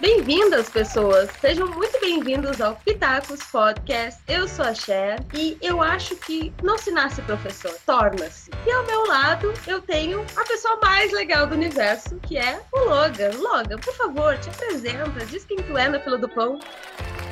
Bem-vindas, pessoas! Sejam muito bem-vindos ao Pitacos Podcast. Eu sou a Cher e eu acho que não se nasce professor, torna-se. E ao meu lado eu tenho a pessoa mais legal do universo, que é o Logan. Logan, por favor, te apresenta, diz quem tu é na fila do pão.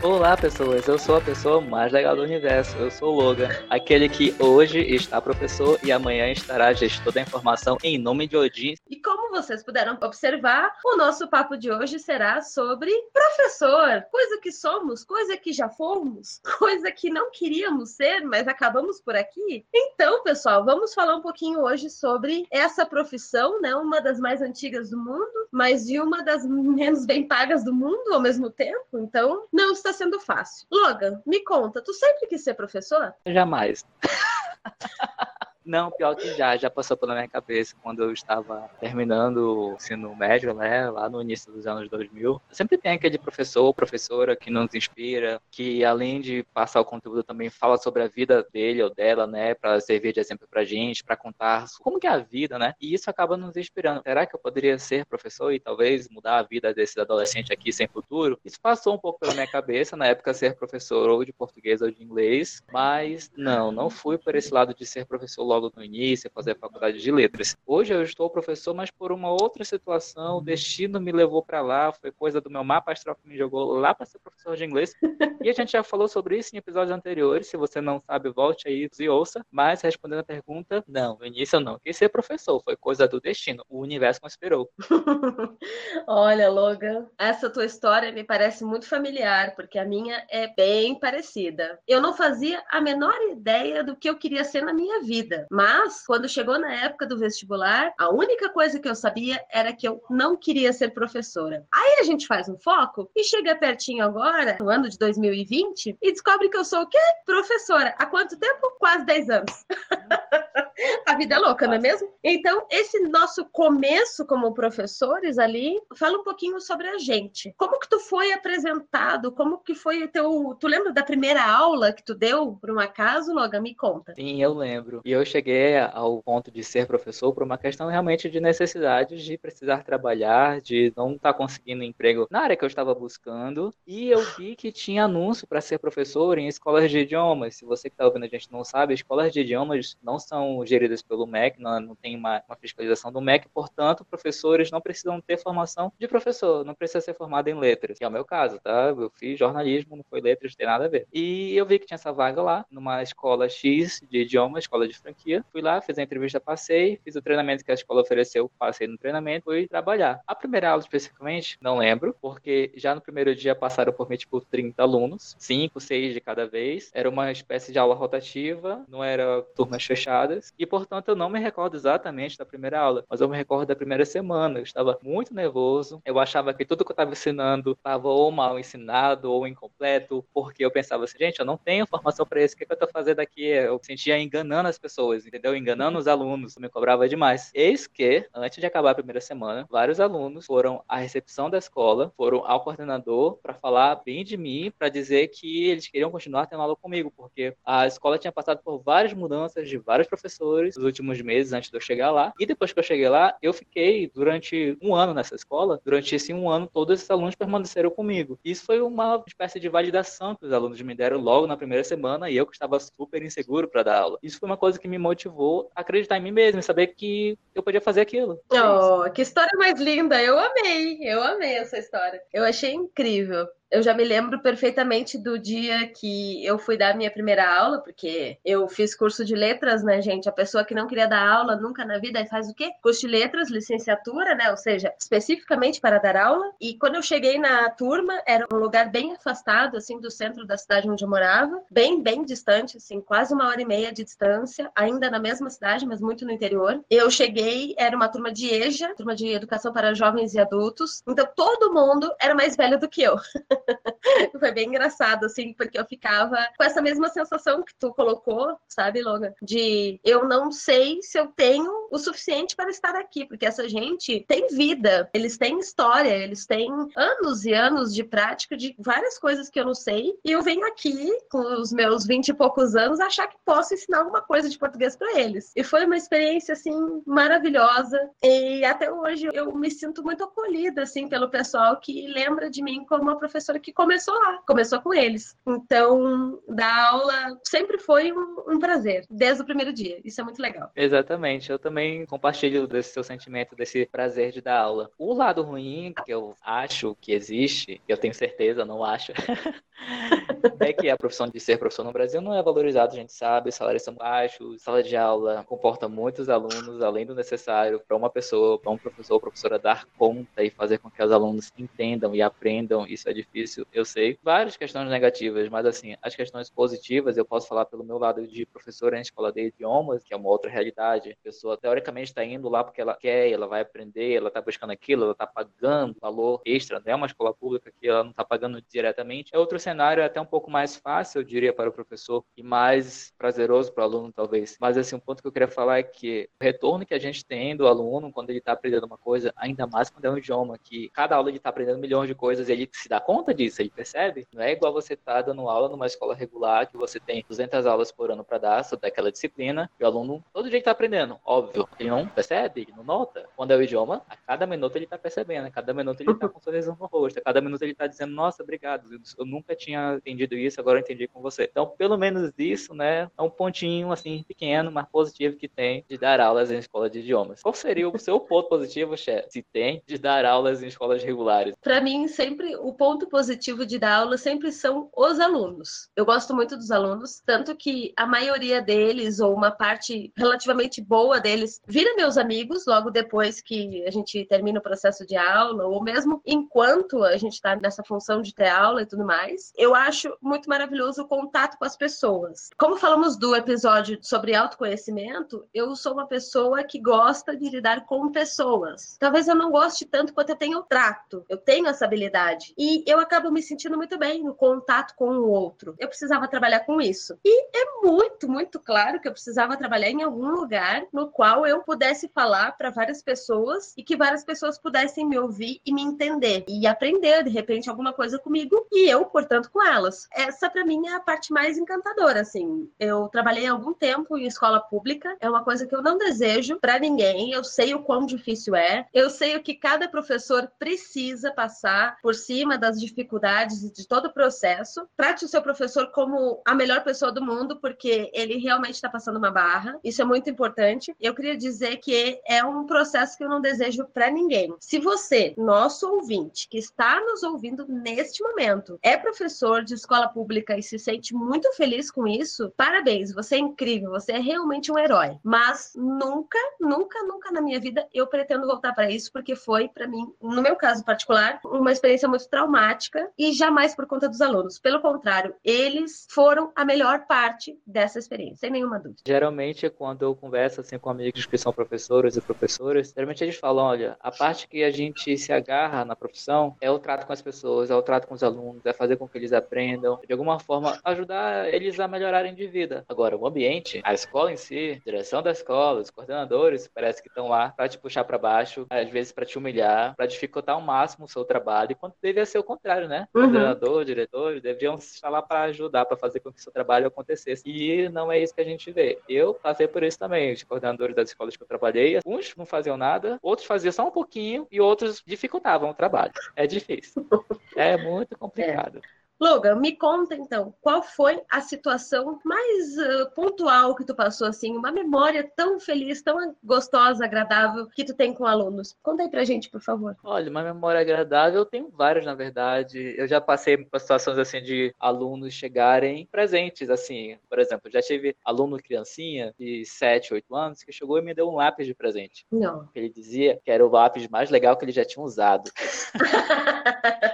Olá, pessoas. Eu sou a pessoa mais legal do universo. Eu sou o Logan, aquele que hoje está professor e amanhã estará gestor da informação em nome de Odin. E como vocês puderam observar, o nosso papo de hoje será sobre professor, coisa que somos, coisa que já fomos, coisa que não queríamos ser, mas acabamos por aqui. Então, pessoal, vamos falar um pouquinho hoje sobre essa profissão, né? Uma das mais antigas do mundo, mas de uma das menos bem pagas do mundo ao mesmo tempo. Então, não está sendo fácil. Logan, me conta, tu sempre quis ser professor? Jamais. Não, pior que já, já passou pela minha cabeça quando eu estava terminando o ensino médio, né, lá no início dos anos 2000. Sempre tem aquele professor ou professora que nos inspira, que além de passar o conteúdo também fala sobre a vida dele ou dela, né, para servir de exemplo pra gente, para contar como que é a vida, né? E isso acaba nos inspirando. Será que eu poderia ser professor e talvez mudar a vida desse adolescente aqui sem futuro? Isso passou um pouco pela minha cabeça na época ser professor ou de português ou de inglês, mas não, não fui por esse lado de ser professor logo logo no início, fazer a faculdade de letras. Hoje eu estou professor, mas por uma outra situação, o destino me levou para lá, foi coisa do meu mapa astral que me jogou lá para ser professor de inglês. E a gente já falou sobre isso em episódios anteriores. Se você não sabe, volte aí e ouça. Mas respondendo a pergunta, não, no início não quis ser professor, foi coisa do destino. O universo conspirou. Olha, Logan, essa tua história me parece muito familiar, porque a minha é bem parecida. Eu não fazia a menor ideia do que eu queria ser na minha vida, mas, quando chegou na época do vestibular, a única coisa que eu sabia era que eu não queria ser professora. Aí a gente faz um foco e chega pertinho agora, no ano de 2020, e descobre que eu sou o quê? Professora. Há quanto tempo? Quase 10 anos. a vida é louca, não é mesmo? Então, esse nosso começo como professores ali, fala um pouquinho sobre a gente. Como que tu foi apresentado? Como que foi o teu... Tu lembra da primeira aula que tu deu, por um acaso, Logan? Me conta. Sim, eu lembro. E eu cheguei cheguei ao ponto de ser professor por uma questão realmente de necessidade de precisar trabalhar, de não estar tá conseguindo emprego na área que eu estava buscando. E eu vi que tinha anúncio para ser professor em escolas de idiomas. Se você que está ouvindo a gente não sabe, escolas de idiomas não são geridas pelo MEC, não, não tem uma, uma fiscalização do MEC, portanto, professores não precisam ter formação de professor, não precisa ser formado em letras, que é o meu caso, tá? Eu fiz jornalismo, não foi letras, não tem nada a ver. E eu vi que tinha essa vaga lá, numa escola X de idiomas, escola de franquia Fui lá, fiz a entrevista, passei, fiz o treinamento que a escola ofereceu, passei no treinamento, fui trabalhar. A primeira aula especificamente, não lembro, porque já no primeiro dia passaram por mim, tipo, 30 alunos, 5, 6 de cada vez. Era uma espécie de aula rotativa, não era turmas fechadas, e portanto eu não me recordo exatamente da primeira aula, mas eu me recordo da primeira semana. Eu estava muito nervoso, eu achava que tudo que eu estava ensinando estava ou mal ensinado ou incompleto, porque eu pensava assim, gente, eu não tenho formação para isso, o que, que eu estou fazendo aqui? Eu sentia enganando as pessoas entendeu? Enganando os alunos, me cobrava demais. Eis que, antes de acabar a primeira semana, vários alunos foram à recepção da escola, foram ao coordenador para falar bem de mim, para dizer que eles queriam continuar tendo aula comigo, porque a escola tinha passado por várias mudanças de vários professores nos últimos meses antes de eu chegar lá. E depois que eu cheguei lá, eu fiquei durante um ano nessa escola. Durante esse um ano, todos esses alunos permaneceram comigo. Isso foi uma espécie de validação que os alunos me deram logo na primeira semana e eu que estava super inseguro para dar aula. Isso foi uma coisa que me motivou a acreditar em mim mesmo, saber que eu podia fazer aquilo. Oh, que história mais linda! Eu amei, eu amei essa história. Eu achei incrível eu já me lembro perfeitamente do dia que eu fui dar minha primeira aula, porque eu fiz curso de letras, né, gente? A pessoa que não queria dar aula nunca na vida faz o quê? Curso de letras, licenciatura, né? Ou seja, especificamente para dar aula. E quando eu cheguei na turma, era um lugar bem afastado, assim, do centro da cidade onde eu morava, bem, bem distante, assim, quase uma hora e meia de distância, ainda na mesma cidade, mas muito no interior. Eu cheguei, era uma turma de EJA, turma de educação para jovens e adultos. Então todo mundo era mais velho do que eu. Foi bem engraçado, assim, porque eu ficava com essa mesma sensação que tu colocou, sabe, Logan? De eu não sei se eu tenho o suficiente para estar aqui, porque essa gente tem vida, eles têm história, eles têm anos e anos de prática de várias coisas que eu não sei, e eu venho aqui com os meus vinte e poucos anos achar que posso ensinar alguma coisa de português para eles. E foi uma experiência assim maravilhosa e até hoje eu me sinto muito acolhida assim pelo pessoal que lembra de mim como uma professora que começou lá, começou com eles. Então, dar aula sempre foi um, um prazer, desde o primeiro dia. Isso é muito legal. Exatamente. Eu também compartilho desse seu sentimento, desse prazer de dar aula. O lado ruim que eu acho que existe, eu tenho certeza, não acho, é que a profissão de ser professor no Brasil não é valorizada, a gente sabe, salários são baixos, sala de aula comporta muitos alunos, além do necessário para uma pessoa, para um professor ou professora dar conta e fazer com que os alunos entendam e aprendam, isso é difícil, eu sei. Várias questões negativas, mas assim, as questões positivas, eu posso falar pelo meu lado de professor em escola de idiomas, que é uma outra realidade. A pessoa teoricamente está indo lá porque ela quer, ela vai aprender, ela está buscando aquilo, ela está pagando valor extra, não é uma escola pública que ela não está pagando diretamente. É outro cenário, é até um pouco mais fácil, eu diria, para o professor e mais prazeroso para o aluno, talvez. Mas assim, um ponto que eu queria falar é que o retorno que a gente tem do aluno quando ele está aprendendo uma coisa, ainda mais quando é um idioma, que cada aula ele está aprendendo milhões de coisas e ele se dá conta disso, ele percebe. Não é igual você estar tá dando aula numa escola regular que você tem 200 aulas por ano para dar sobre aquela disciplina e o aluno todo dia está aprendendo. Óbvio, ele não percebe, ele não nota. Quando é o idioma, a cada minuto ele está percebendo, a cada minuto ele está com um no rosto, a cada minuto ele está dizendo, nossa, obrigado, eu nunca tinha entendido isso, agora eu entendi com você. Então, pelo menos isso, né, é um pontinho, assim, pequeno, mas positivo que tem de dar aulas em escola de idiomas. Qual seria o seu ponto positivo, chefe, se tem, de dar aulas em escolas regulares? Para mim, sempre, o ponto positivo de dar aula sempre são os alunos. Eu gosto muito dos alunos, tanto que a maioria deles, ou uma parte relativamente boa deles, vira meus amigos logo depois que a gente termina o processo de aula, ou mesmo enquanto a gente está nessa função de ter aula e tudo mais. Eu acho muito maravilhoso o contato com as pessoas. Como falamos do episódio sobre autoconhecimento, eu sou uma pessoa que gosta de lidar com pessoas. Talvez eu não goste tanto quanto eu tenho o trato. Eu tenho essa habilidade. E eu acabo me sentindo muito bem no contato com o outro. Eu precisava trabalhar com isso. E é muito, muito claro que eu precisava trabalhar em algum lugar no qual eu pudesse falar para várias pessoas e que várias pessoas pudessem me ouvir e me entender e aprender de repente alguma coisa comigo e eu, portanto, com elas. Essa para mim é a parte mais encantadora, assim. Eu trabalhei algum tempo em escola pública, é uma coisa que eu não desejo para ninguém. Eu sei o quão difícil é. Eu sei o que cada professor precisa passar por cima das dificuldades de todo o processo. Trate o seu professor como a melhor pessoa do mundo, porque ele realmente está passando uma barra. Isso é muito importante. Eu queria dizer que é um processo que eu não desejo para ninguém. Se você, nosso ouvinte, que está nos ouvindo neste momento, é professor de escola pública e se sente muito feliz com isso, parabéns, você é incrível, você é realmente um herói. Mas nunca, nunca, nunca na minha vida eu pretendo voltar para isso, porque foi, para mim, no meu caso particular, uma experiência muito traumática e jamais por conta dos alunos. Pelo contrário, eles foram a melhor parte dessa experiência, sem nenhuma dúvida. Geralmente, quando eu converso assim, com amigos que são professores e professoras, geralmente eles falam: olha, a parte que a gente se agarra na profissão é o trato com as pessoas, é o trato com os alunos, é fazer com que eles aprendam, de alguma forma ajudar eles a melhorarem de vida. Agora, o ambiente, a escola em si, a direção da escola, os coordenadores, parece que estão lá para te puxar para baixo, às vezes para te humilhar, para dificultar ao máximo o seu trabalho, quando deveria ser o contrário, né? Uhum. Coordenador, diretor, deveriam estar lá para ajudar, para fazer com que o seu trabalho acontecesse. E não é isso que a gente vê. Eu passei por isso também, os coordenadores das escolas que eu trabalhei, uns não faziam nada, outros faziam só um pouquinho e outros dificultavam o trabalho. É difícil. É muito complicado. É. Logan, me conta então, qual foi a situação mais uh, pontual que tu passou, assim, uma memória tão feliz, tão gostosa, agradável que tu tem com alunos? Conta aí pra gente, por favor. Olha, uma memória agradável, eu tenho várias, na verdade. Eu já passei por situações, assim, de alunos chegarem presentes, assim. Por exemplo, já tive aluno criancinha de 7, 8 anos que chegou e me deu um lápis de presente. Não. Ele dizia que era o lápis mais legal que ele já tinha usado.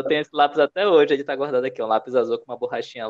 eu tenho esse lápis até hoje, ele tá guardado aqui, um lápis azul com uma borrachinha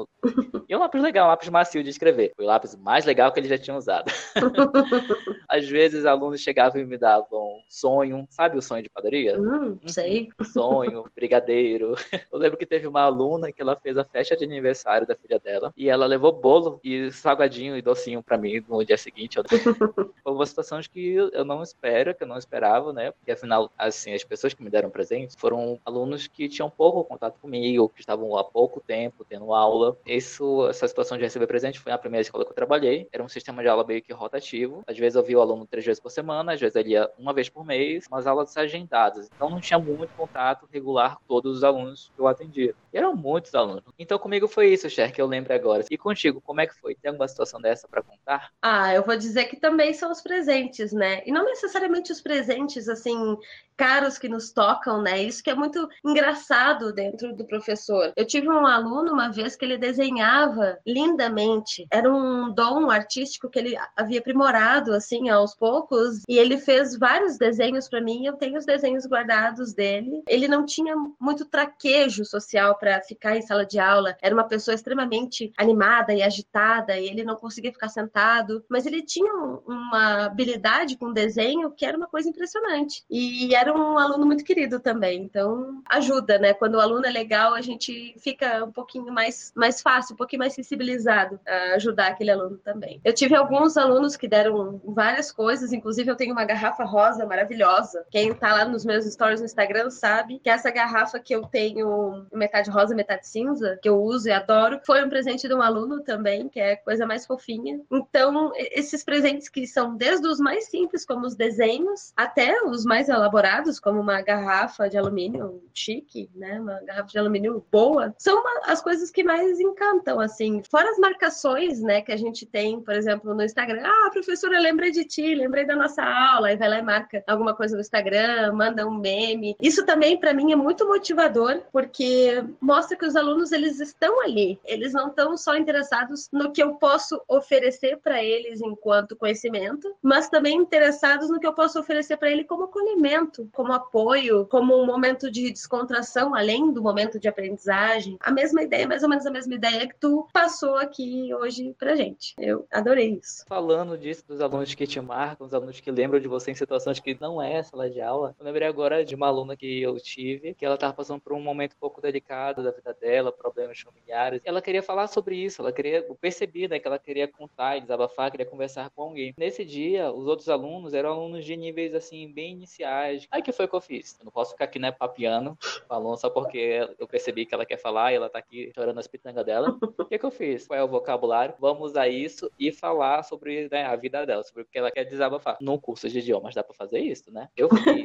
E um lápis legal, um lápis macio de escrever. Foi o lápis mais legal que ele já tinha usado. Às vezes, alunos chegavam e me davam sonho, sabe o sonho de padaria? Hum, sei. Sonho, brigadeiro. Eu lembro que teve uma aluna que ela fez a festa de aniversário da filha dela e ela levou bolo e salgadinho e docinho para mim no dia seguinte. Foi uma situação de que eu não espero, que eu não esperava, né? Porque afinal, assim, as pessoas que me deram presente foram alunos que tinham pouco contato comigo, que estavam há pouco tempo tendo aula. Isso, essa situação de receber presente foi a primeira escola que eu trabalhei. Era um sistema de aula meio que rotativo. Às vezes eu via o aluno três vezes por semana, às vezes ele ia uma vez por mês, umas aulas agendadas. Então não tinha muito contato regular com todos os alunos que eu atendia. E eram muitos alunos. Então comigo foi isso, Cher, que eu lembro agora. E contigo, como é que foi? Tem alguma situação dessa para contar? Ah, eu vou dizer que também são os presentes, né? E não necessariamente os presentes, assim, caros que nos tocam, né? Isso que é muito engraçado dentro do professor. Eu tive um aluno uma vez que ele desenhava lindamente. Era um dom artístico que ele havia aprimorado, assim, aos poucos. E ele fez vários desenhos para mim. Eu tenho os desenhos guardados dele. Ele não tinha muito traquejo social para ficar em sala de aula. Era uma pessoa extremamente animada e agitada, e ele não conseguia ficar sentado, mas ele tinha uma habilidade com desenho que era uma coisa impressionante. E era um aluno muito querido também, então ajuda, né? Quando o aluno é legal, a gente fica um pouquinho mais, mais fácil, um pouquinho mais sensibilizado a ajudar aquele aluno também. Eu tive alguns alunos que deram várias coisas, inclusive eu tenho uma garrafa rosa maravilhosa. Quem tá lá nos meus stories no Instagram sabe que essa garrafa que eu tenho metade rosa, metade cinza, que eu uso e adoro, foi um presente de um aluno também, que é coisa mais fofinha. Então, esses presentes que são desde os mais simples, como os desenhos, até os mais elaborados, como uma garrafa de alumínio chique, né? Uma garrafa de alumínio boa, são uma, as coisas que mais encantam, assim. Fora as marcações, né, que a gente tem, por exemplo, no Instagram. Ah, professora, lembrei de ti, lembrei da nossa aula, aí vai lá e marca alguma coisa no Instagram, manda um meme. Isso também, para mim, é muito motivador, porque mostra que os alunos eles estão ali, eles não estão só interessados no que eu posso oferecer para eles enquanto conhecimento, mas também interessados no que eu posso oferecer para ele como acolhimento, como apoio, como um momento de descontração além do momento de aprendizagem. A mesma ideia, mais ou menos a mesma ideia que tu passou aqui hoje pra gente. Eu adorei isso. Falando disso dos alunos que te marcam, os alunos que lembram de você em situações que não é sala de aula, eu lembrei agora de uma aluna que eu tive, que ela estava passando por um momento um pouco delicado da vida dela, problemas familiares. Ela queria falar sobre isso, ela queria, eu percebi, né, que ela queria contar desabafar, queria conversar com alguém. Nesse dia, os outros alunos eram alunos de níveis, assim, bem iniciais. Aí que foi que eu fiz? Eu não posso ficar aqui, né, papiando, falando só porque eu percebi que ela quer falar e ela tá aqui chorando as pitangas dela. O que que eu fiz? Qual é o vocabulário? Vamos usar isso e falar sobre né, a vida dela, sobre o que ela quer desabafar. Num curso de idiomas dá pra fazer isso, né? Eu fiz.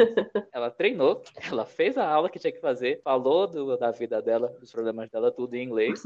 ela treinou, ela fez a aula que tinha que fazer, falou do, da vida dela, dela, dos problemas dela, tudo em inglês.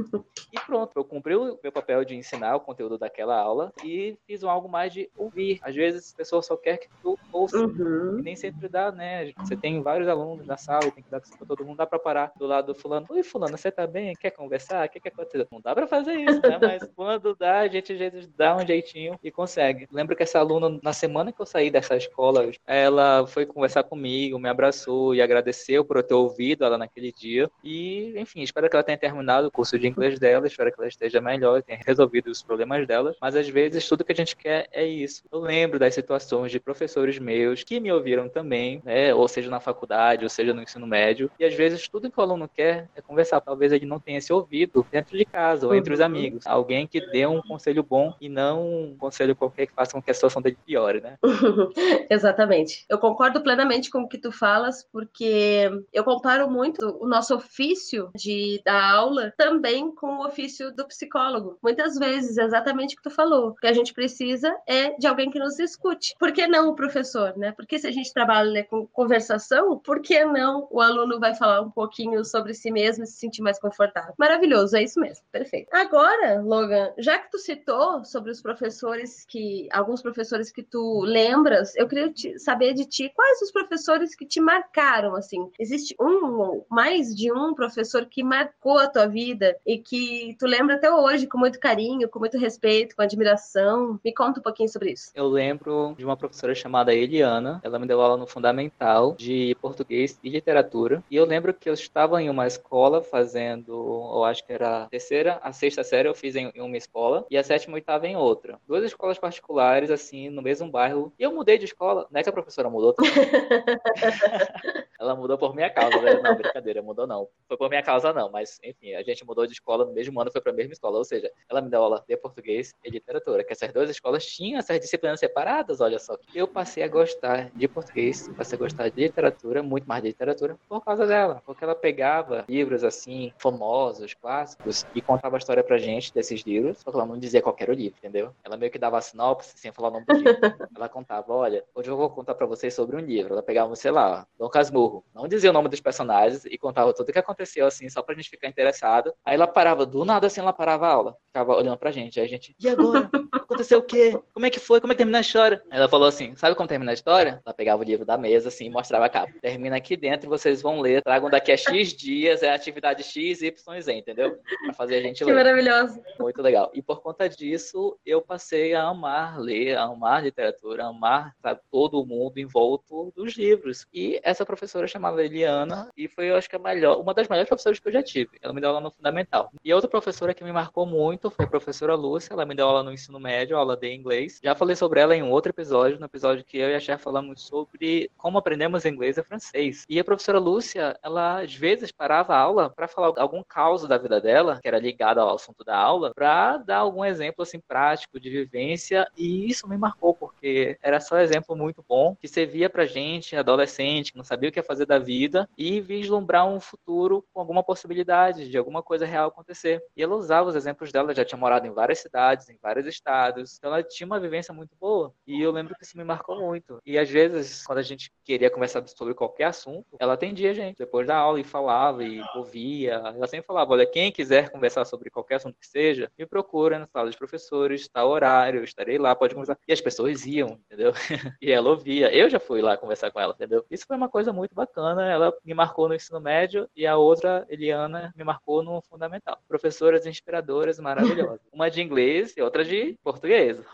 E pronto, eu cumpri o meu papel de ensinar o conteúdo daquela aula e fiz um algo mais de ouvir. Às vezes a pessoa só quer que tu ouça. Uhum. E nem sempre dá, né? Você tem vários alunos na sala e tem que dar para todo mundo. Dá para parar do lado do fulano. Oi, fulano, você tá bem? Quer conversar? O que, que aconteceu? Não dá para fazer isso, né? Mas quando dá, a gente às vezes dá um jeitinho e consegue. Lembro que essa aluna, na semana que eu saí dessa escola, ela foi conversar comigo, me abraçou e agradeceu por eu ter ouvido ela naquele dia. E enfim, espero que ela tenha terminado o curso de inglês dela, espero que ela esteja melhor, tenha resolvido os problemas dela, mas às vezes tudo que a gente quer é isso. Eu lembro das situações de professores meus que me ouviram também, né, ou seja na faculdade, ou seja no ensino médio, e às vezes tudo que o aluno quer é conversar, talvez ele não tenha esse ouvido dentro de casa ou entre os uhum. amigos, alguém que dê um conselho bom e não um conselho qualquer que faça com que a situação dele piore, né? Exatamente. Eu concordo plenamente com o que tu falas, porque eu comparo muito o nosso ofício de dar aula também com o ofício do psicólogo. Muitas vezes, exatamente o que tu falou, o que a gente precisa é de alguém que nos escute. Por que não o professor, né? Porque se a gente trabalha com conversação, por que não o aluno vai falar um pouquinho sobre si mesmo e se sentir mais confortável? Maravilhoso, é isso mesmo, perfeito. Agora, Logan, já que tu citou sobre os professores que, alguns professores que tu lembras, eu queria te, saber de ti quais os professores que te marcaram, assim. Existe um ou mais de um professor que marcou a tua vida e que tu lembra até hoje com muito carinho, com muito respeito, com admiração? Me conta um pouquinho sobre isso. Eu lembro de uma professora chamada Eliana. Ela me deu aula no Fundamental de português e literatura. E eu lembro que eu estava em uma escola fazendo, eu acho que era a terceira, a sexta série eu fiz em uma escola e a sétima e oitava em outra. Duas escolas particulares, assim, no mesmo bairro. E eu mudei de escola. Não é que a professora mudou. Ela mudou por minha causa, né? Não, brincadeira, mudou não. Foi por minha causa não, mas enfim, a gente mudou de escola no mesmo ano, foi para a mesma escola. Ou seja, ela me deu aula de português e literatura, que essas duas escolas tinham essas disciplinas separadas, olha só. Eu passei a gostar de português, passei a gostar de literatura, muito mais de literatura, por causa dela. Porque ela pegava livros assim, famosos, clássicos, e contava a história pra gente desses livros, só que ela não dizia qual era o livro, entendeu? Ela meio que dava a sinopse sem falar o nome do livro. ela contava, olha, hoje eu vou contar para vocês sobre um livro. Ela pegava, sei lá, Dom Casmurro, não dizia o nome dos personagens e contava tudo o que aconteceu, assim, só pra gente ficar interessado. Aí ela parava, do nada assim, ela parava a aula, ficava olhando pra gente. Aí a gente, e agora? Aconteceu o quê? Como é que foi? Como é que termina a história? Ela falou assim, sabe como termina a história? Ela pegava o livro da mesa, assim, e mostrava a capa. Termina aqui dentro e vocês vão ler, tragam daqui a X dias, é a atividade X, Y e Z, entendeu? Pra fazer a gente que ler. Que maravilhoso. Muito legal. E por conta disso, eu passei a amar ler, a amar literatura, a amar sabe, todo mundo em volta dos livros. E essa professora chamava Eliana e foi, eu acho que a melhor, uma das melhores professoras que eu já tive. Ela me deu aula no fundamental. E outra professora que me marcou muito foi a professora Lúcia. Ela me deu aula no ensino médio, aula de inglês. Já falei sobre ela em um outro episódio, no episódio que eu e a Cher falamos sobre como aprendemos inglês e francês. E a professora Lúcia, ela às vezes parava a aula para falar algum caso da vida dela, que era ligado ao assunto da aula, para dar algum exemplo assim prático de vivência. E isso me marcou porque era só exemplo muito bom que servia pra gente, adolescente, que não sabia o que ia fazer da vida e vislumbrar um futuro com alguma possibilidade de alguma coisa real acontecer. E ela usava os exemplos dela, já tinha morado em várias cidades, em vários estados, então ela tinha uma vivência muito boa. E eu lembro que isso me marcou muito. E às vezes, quando a gente queria conversar sobre qualquer assunto, ela atendia a gente depois da aula e falava e ouvia. Ela sempre falava: olha, quem quiser conversar sobre qualquer assunto que seja, me procura na sala de professores, está horário, eu estarei lá, pode conversar. E as pessoas iam, entendeu? e ela ouvia. Eu já fui lá conversar com ela, entendeu? Isso foi uma coisa muito bacana. Ela me marcou no ensino médio e a outra, Eliana, me marcou no fundamental. Professoras inspiradoras, maravilhosas. Uma de inglês e outra de português.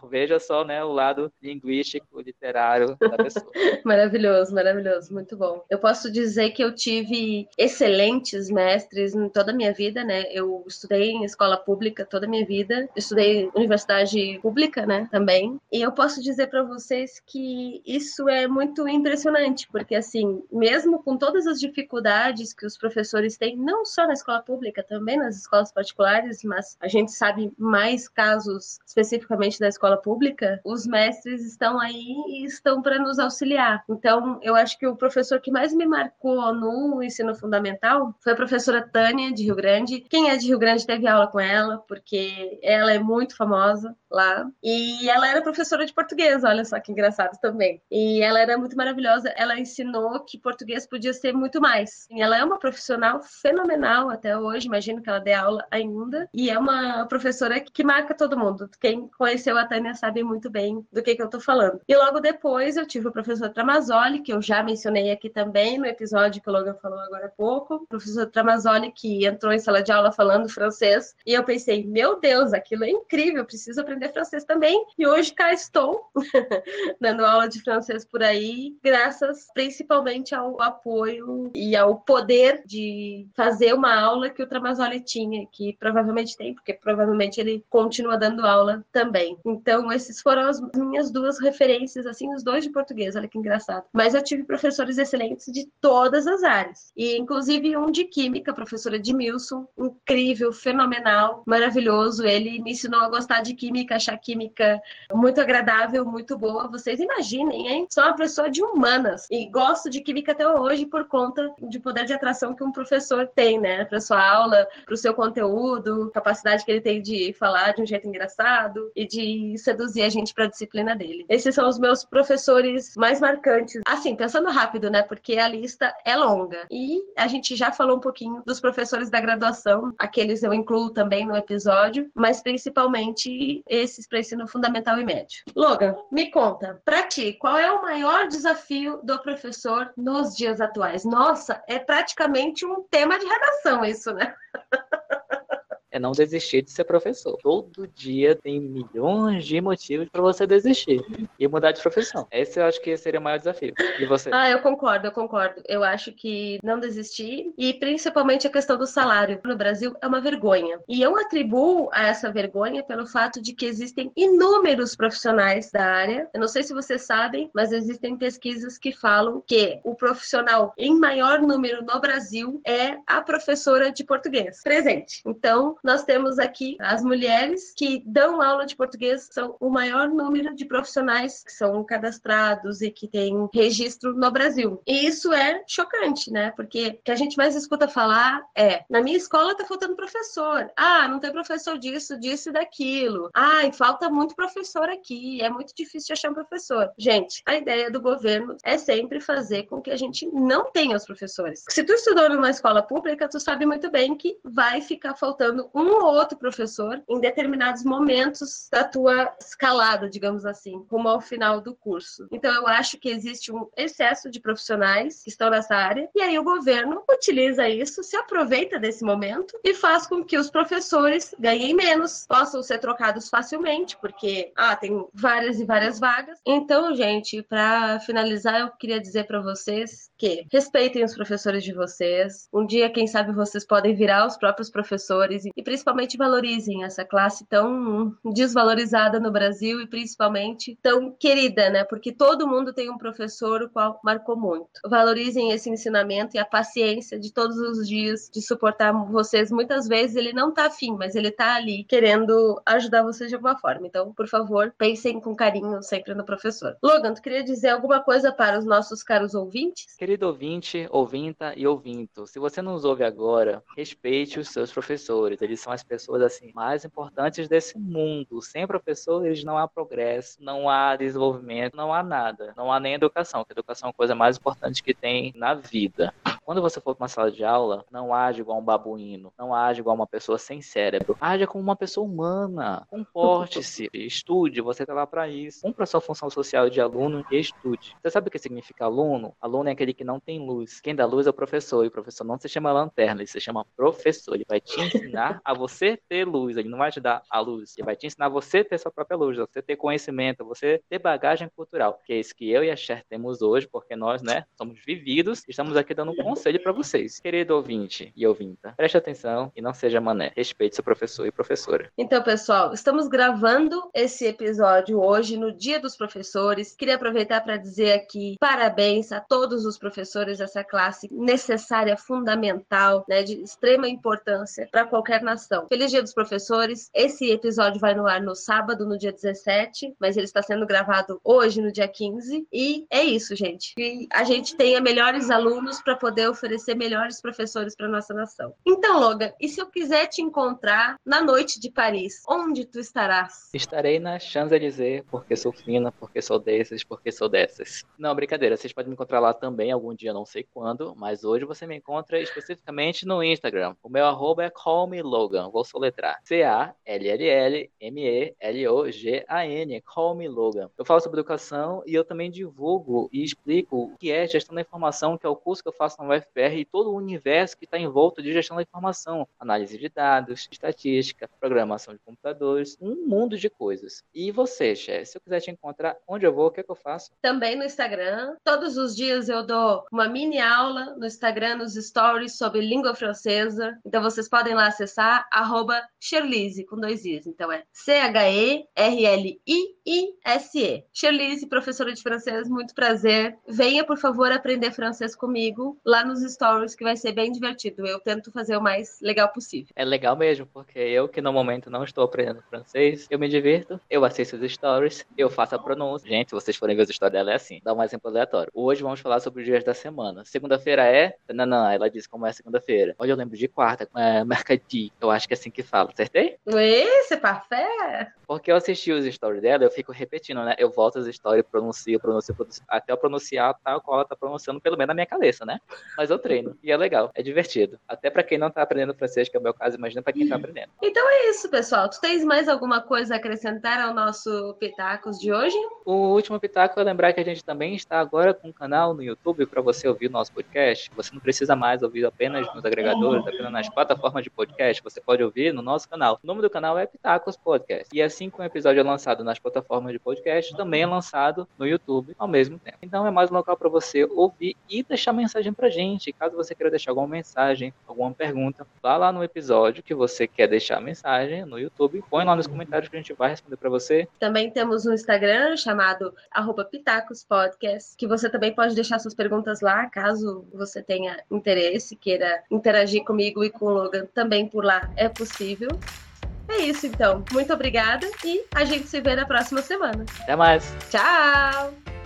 Veja só, né, o lado linguístico, literário da pessoa. maravilhoso, maravilhoso, muito bom. Eu posso dizer que eu tive excelentes mestres em toda a minha vida, né? Eu estudei em escola pública toda a minha vida, estudei universidade pública, né, também. E eu posso dizer para vocês que isso é muito impressionante, porque assim, mesmo com todas as dificuldades que os professores têm, não só na escola pública, também nas escolas particulares, mas a gente sabe mais casos especificamente da escola pública, os mestres estão aí e estão para nos auxiliar. Então, eu acho que o professor que mais me marcou no ensino fundamental foi a professora Tânia, de Rio Grande. Quem é de Rio Grande teve aula com ela, porque ela é muito famosa lá. E ela era professora de português, olha só que engraçado também. E ela era muito maravilhosa. Ela ensinou que português podia ser muito mais. E ela é uma profissional fenomenal até hoje, imagino que ela dê aula ainda. E é uma professora que marca todo mundo. Quem conheceu a Tânia sabe muito bem do que, que eu tô falando. E logo depois eu tive o professor Tramazoli, que eu já mencionei aqui também no episódio que o Logan falou agora há pouco. O professor Tramazoli, que entrou em sala de aula falando francês. E eu pensei, meu Deus, aquilo é incrível, preciso aprender francês também. E hoje cá estou, dando aula de francês por aí, graças principalmente ao apoio e ao poder de fazer uma aula que o Tramazoli tinha, que provavelmente tem, porque provavelmente ele continua dando aula também. Então, esses foram as minhas duas referências, assim, os dois de português, olha que engraçado. Mas eu tive professores excelentes de todas as áreas. E, inclusive, um de química, professora Edmilson, incrível, fenomenal, maravilhoso. Ele me ensinou a gostar de química, achar química muito agradável, muito boa. Vocês imaginem, hein? Sou uma pessoa de humanas e gosto de química até hoje por conta de poder de atração que um professor tem, né? Para sua aula, para o seu conteúdo, capacidade que ele tem de falar de um jeito engraçado e de seduzir a gente para a disciplina dele. Esses são os meus professores mais marcantes. Assim, pensando rápido, né? Porque a lista é longa. E a gente já falou um pouquinho dos professores da graduação, aqueles eu incluo também no episódio, mas principalmente esses para ensino fundamental e médio. Logan, me conta, para ti, qual é o maior desafio do professor nos dias atuais? Nossa, é praticamente um tema de redação isso, né? é não desistir de ser professor. Todo dia tem milhões de motivos para você desistir e mudar de profissão. Esse eu acho que seria o maior desafio. E você? Ah, eu concordo, eu concordo. Eu acho que não desistir e principalmente a questão do salário no Brasil é uma vergonha. E eu atribuo a essa vergonha pelo fato de que existem inúmeros profissionais da área. Eu não sei se vocês sabem, mas existem pesquisas que falam que o profissional em maior número no Brasil é a professora de português presente. Então, nós temos aqui as mulheres que dão aula de português, são o maior número de profissionais que são cadastrados e que têm registro no Brasil. E isso é chocante, né? Porque o que a gente mais escuta falar é: na minha escola tá faltando professor. Ah, não tem professor disso, disso e daquilo. Ai, falta muito professor aqui. É muito difícil de achar um professor. Gente, a ideia do governo é sempre fazer com que a gente não tenha os professores. Se tu estudou numa escola pública, tu sabe muito bem que vai ficar faltando um ou outro professor em determinados momentos da tua escalada, digamos assim, como ao final do curso. Então eu acho que existe um excesso de profissionais que estão nessa área e aí o governo utiliza isso, se aproveita desse momento e faz com que os professores ganhem menos, possam ser trocados facilmente, porque ah, tem várias e várias vagas. Então, gente, para finalizar, eu queria dizer para vocês que respeitem os professores de vocês. Um dia, quem sabe, vocês podem virar os próprios professores e principalmente valorizem essa classe tão desvalorizada no Brasil e principalmente tão querida, né? Porque todo mundo tem um professor o qual marcou muito. Valorizem esse ensinamento e a paciência de todos os dias de suportar vocês. Muitas vezes ele não tá afim, mas ele tá ali querendo ajudar vocês de alguma forma. Então, por favor, pensem com carinho sempre no professor. Logan, tu queria dizer alguma coisa para os nossos caros ouvintes? Querido ouvinte, ouvinta e ouvinto, se você nos ouve agora, respeite os seus professores. Eles são as pessoas assim mais importantes desse mundo. Sem professores não há progresso, não há desenvolvimento, não há nada. Não há nem educação, que educação é a coisa mais importante que tem na vida. Quando você for para uma sala de aula, não age igual um babuíno, não age igual uma pessoa sem cérebro. Haja como uma pessoa humana. Comporte-se, estude, você está lá para isso. Cumpra a sua função social de aluno e estude. Você sabe o que significa aluno? Aluno é aquele que não tem luz. Quem dá luz é o professor, e o professor não se chama lanterna, ele se chama professor. Ele vai te ensinar a você ter luz, ele não vai te dar a luz. Ele vai te ensinar a você ter sua própria luz, você ter conhecimento, você ter bagagem cultural. Que é isso que eu e a Cher temos hoje, porque nós, né, somos vividos, estamos aqui dando um conselho para vocês. Querido ouvinte e ouvinta, preste atenção e não seja mané. Respeite seu professor e professora. Então, pessoal, estamos gravando esse episódio hoje, no Dia dos Professores. Queria aproveitar para dizer aqui parabéns a todos os professores dessa classe necessária, fundamental, né, de extrema importância para qualquer nação. Feliz Dia dos Professores. Esse episódio vai no ar no sábado, no dia 17, mas ele está sendo gravado hoje, no dia 15. E é isso, gente. E a gente tenha melhores alunos para poder oferecer melhores professores para nossa nação. Então, Logan, e se eu quiser te encontrar na noite de Paris, onde tu estarás? Estarei na Champs-Élysées, porque sou fina, porque sou desses, porque sou dessas. Não, brincadeira, vocês podem me encontrar lá também algum dia, não sei quando, mas hoje você me encontra especificamente no Instagram. O meu arroba é callmelogan, vou soletrar. C-A-L-L-L-M-E-L-O-G-A-N, Call Me Logan. Eu falo sobre educação e eu também divulgo e explico o que é gestão da informação, que é o curso que eu faço na UFPR e todo o universo que está em volta de gestão da informação, análise de dados, estatística, programação de computadores, um mundo de coisas. E você, chefe, se eu quiser te encontrar, onde eu vou, o que, é que eu faço? Também no Instagram. Todos os dias eu dou uma mini aula no Instagram, nos stories sobre língua francesa. Então vocês podem lá acessar arroba Sherlise, com dois Is. Então é C-H-E-R-L-I-I-S-E. Sherlise, professora de francês, muito prazer. Venha, por favor, aprender francês comigo lá nos stories, que vai ser bem divertido. Eu tento fazer o mais legal possível. É legal mesmo, porque eu que no momento não estou aprendendo francês, eu me divirto, eu assisto os stories, eu faço a pronúncia. Gente, se vocês forem ver os stories dela, é assim. Dá um exemplo aleatório. Hoje vamos falar sobre os dias da semana. Segunda-feira é. Não, não, ela diz como é segunda-feira. Olha, eu lembro de quarta, é mercadi. Eu acho que é assim que fala. Acertei? Ué, c'est parfait! Porque eu assisti os stories dela, eu fico repetindo, né? Eu volto as stories, pronuncio, pronuncio, pronuncio, até eu pronunciar tal qual ela tá pronunciando, pelo menos na minha cabeça, né? Mas eu treino. E é legal, é divertido. Até para quem não tá aprendendo francês, que é o meu caso, imagina para quem tá aprendendo. Então é isso, pessoal. Tu tens mais alguma coisa a acrescentar ao nosso Pitacos de hoje? O último pitaco é lembrar que a gente também está agora com um canal no YouTube para você ouvir o nosso podcast. Você não precisa mais ouvir apenas nos agregadores, apenas nas plataformas de podcast. Você pode ouvir no nosso canal. O nome do canal é Pitacos Podcast. E assim que o episódio é lançado nas plataformas de podcast, também é lançado no YouTube ao mesmo tempo. Então é mais um local para você ouvir e deixar mensagem pra gente. Caso você queira deixar alguma mensagem, alguma pergunta, vá lá no episódio que você quer deixar a mensagem no YouTube, põe lá nos comentários que a gente vai responder para você. Também temos um Instagram chamado Pitacos Podcast, que você também pode deixar suas perguntas lá, caso você tenha interesse, queira interagir comigo e com o Logan também por lá é possível. É isso então. Muito obrigada e a gente se vê na próxima semana. Até mais. Tchau!